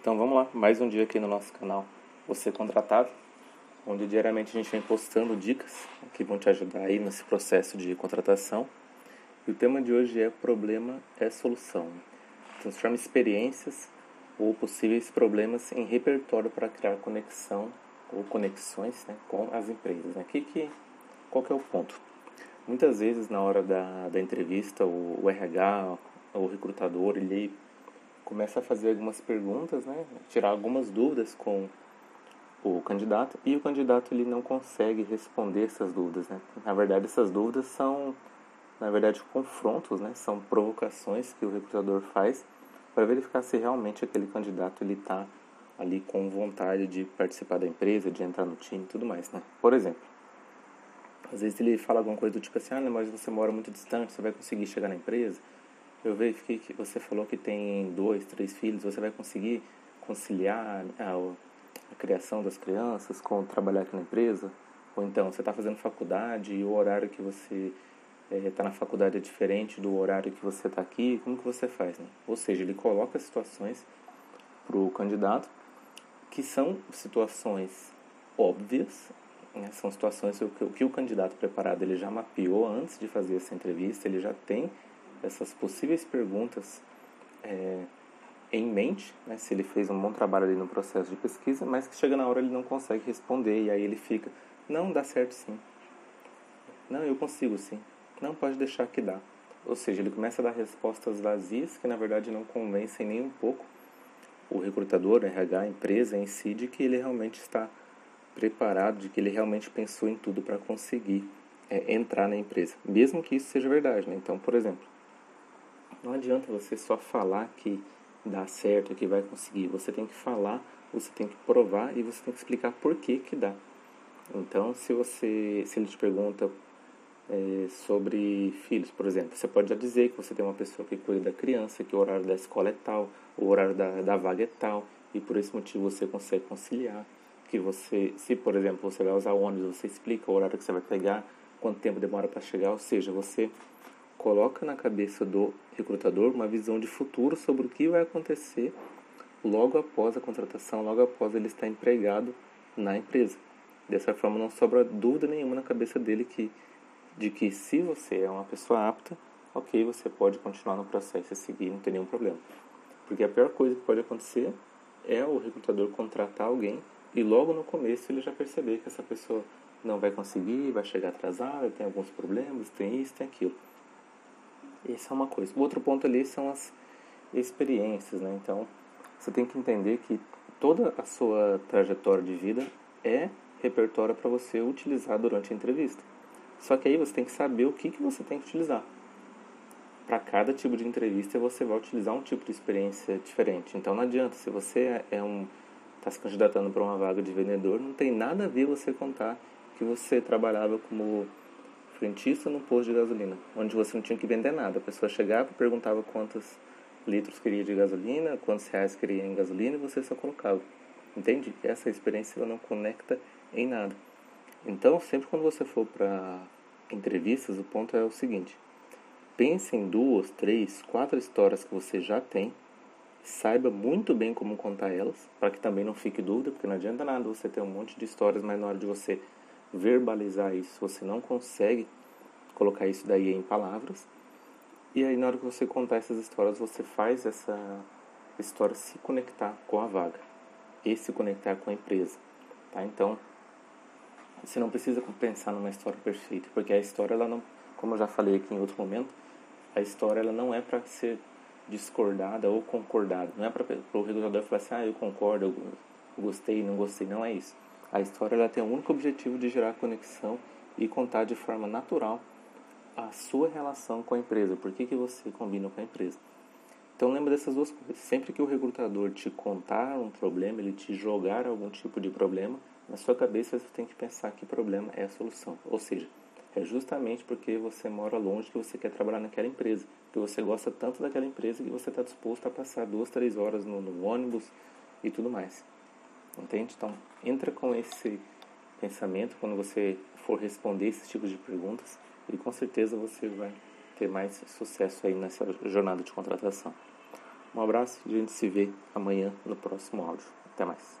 Então vamos lá, mais um dia aqui no nosso canal Você Contratável, onde diariamente a gente vem postando dicas que vão te ajudar aí nesse processo de contratação. E o tema de hoje é problema é solução. Transforma experiências ou possíveis problemas em repertório para criar conexão ou conexões né, com as empresas. Né? Que, que, qual que é o ponto? Muitas vezes na hora da, da entrevista o, o RH, o recrutador, ele começa a fazer algumas perguntas, né, tirar algumas dúvidas com o candidato e o candidato ele não consegue responder essas dúvidas, né? Na verdade, essas dúvidas são, na verdade, confrontos, né? São provocações que o recrutador faz para verificar se realmente aquele candidato ele está ali com vontade de participar da empresa, de entrar no time, tudo mais, né? Por exemplo, às vezes ele fala alguma coisa do tipo assim, ah, mas você mora muito distante, você vai conseguir chegar na empresa? Eu verifiquei que você falou que tem dois, três filhos. Você vai conseguir conciliar a, a criação das crianças com trabalhar aqui na empresa? Ou então você está fazendo faculdade e o horário que você está eh, é, na faculdade é diferente do horário que você está aqui? Como que você faz? Né? Ou seja, ele coloca situações para o candidato que são situações óbvias, né? são situações que, que o candidato preparado ele já mapeou antes de fazer essa entrevista, ele já tem essas possíveis perguntas é, em mente, né, se ele fez um bom trabalho ali no processo de pesquisa, mas que chega na hora ele não consegue responder e aí ele fica, não, dá certo sim. Não, eu consigo sim. Não, pode deixar que dá. Ou seja, ele começa a dar respostas vazias que na verdade não convencem nem um pouco o recrutador, o RH, a empresa em si, de que ele realmente está preparado, de que ele realmente pensou em tudo para conseguir é, entrar na empresa, mesmo que isso seja verdade. Né? Então, por exemplo, não adianta você só falar que dá certo, que vai conseguir. Você tem que falar, você tem que provar e você tem que explicar por que que dá. Então, se você, se ele te pergunta é, sobre filhos, por exemplo, você pode já dizer que você tem uma pessoa que cuida da criança, que o horário da escola é tal, o horário da, da vaga é tal, e por esse motivo você consegue conciliar. Que você, se por exemplo você vai usar ônibus, você explica o horário que você vai pegar, quanto tempo demora para chegar, ou seja, você coloca na cabeça do recrutador uma visão de futuro sobre o que vai acontecer logo após a contratação, logo após ele estar empregado na empresa. Dessa forma não sobra dúvida nenhuma na cabeça dele que de que se você é uma pessoa apta, ok, você pode continuar no processo e seguir, não tem nenhum problema. Porque a pior coisa que pode acontecer é o recrutador contratar alguém e logo no começo ele já perceber que essa pessoa não vai conseguir, vai chegar atrasada, tem alguns problemas, tem isso, tem aquilo. Isso é uma coisa. O outro ponto ali são as experiências, né? Então, você tem que entender que toda a sua trajetória de vida é repertório para você utilizar durante a entrevista. Só que aí você tem que saber o que, que você tem que utilizar. Para cada tipo de entrevista você vai utilizar um tipo de experiência diferente. Então não adianta, se você é um está se candidatando para uma vaga de vendedor, não tem nada a ver você contar que você trabalhava como frentista no posto de gasolina, onde você não tinha que vender nada. A pessoa chegava, perguntava quantos litros queria de gasolina, quantos reais queria em gasolina e você só colocava. Entende? Essa experiência ela não conecta em nada. Então, sempre quando você for para entrevistas, o ponto é o seguinte: pense em duas, três, quatro histórias que você já tem, saiba muito bem como contar elas, para que também não fique dúvida, porque não adianta nada você ter um monte de histórias, mas na hora de você verbalizar isso, você não consegue colocar isso daí em palavras. E aí na hora que você contar essas histórias, você faz essa história se conectar com a vaga e se conectar com a empresa, tá? Então, você não precisa pensar numa história perfeita, porque a história ela não, como eu já falei aqui em outro momento, a história ela não é para ser discordada ou concordada. Não é para o regulador falar assim, ah, eu concordo, eu gostei, não gostei. Não é isso. A história ela tem o único objetivo de gerar conexão e contar de forma natural a sua relação com a empresa. Por que, que você combina com a empresa? Então lembra dessas duas coisas. Sempre que o recrutador te contar um problema, ele te jogar algum tipo de problema, na sua cabeça você tem que pensar que problema é a solução. Ou seja, é justamente porque você mora longe que você quer trabalhar naquela empresa, que você gosta tanto daquela empresa que você está disposto a passar duas, três horas no, no ônibus e tudo mais. Entende? Então, entra com esse pensamento quando você for responder esses tipos de perguntas e com certeza você vai ter mais sucesso aí nessa jornada de contratação. Um abraço e a gente se vê amanhã no próximo áudio. Até mais.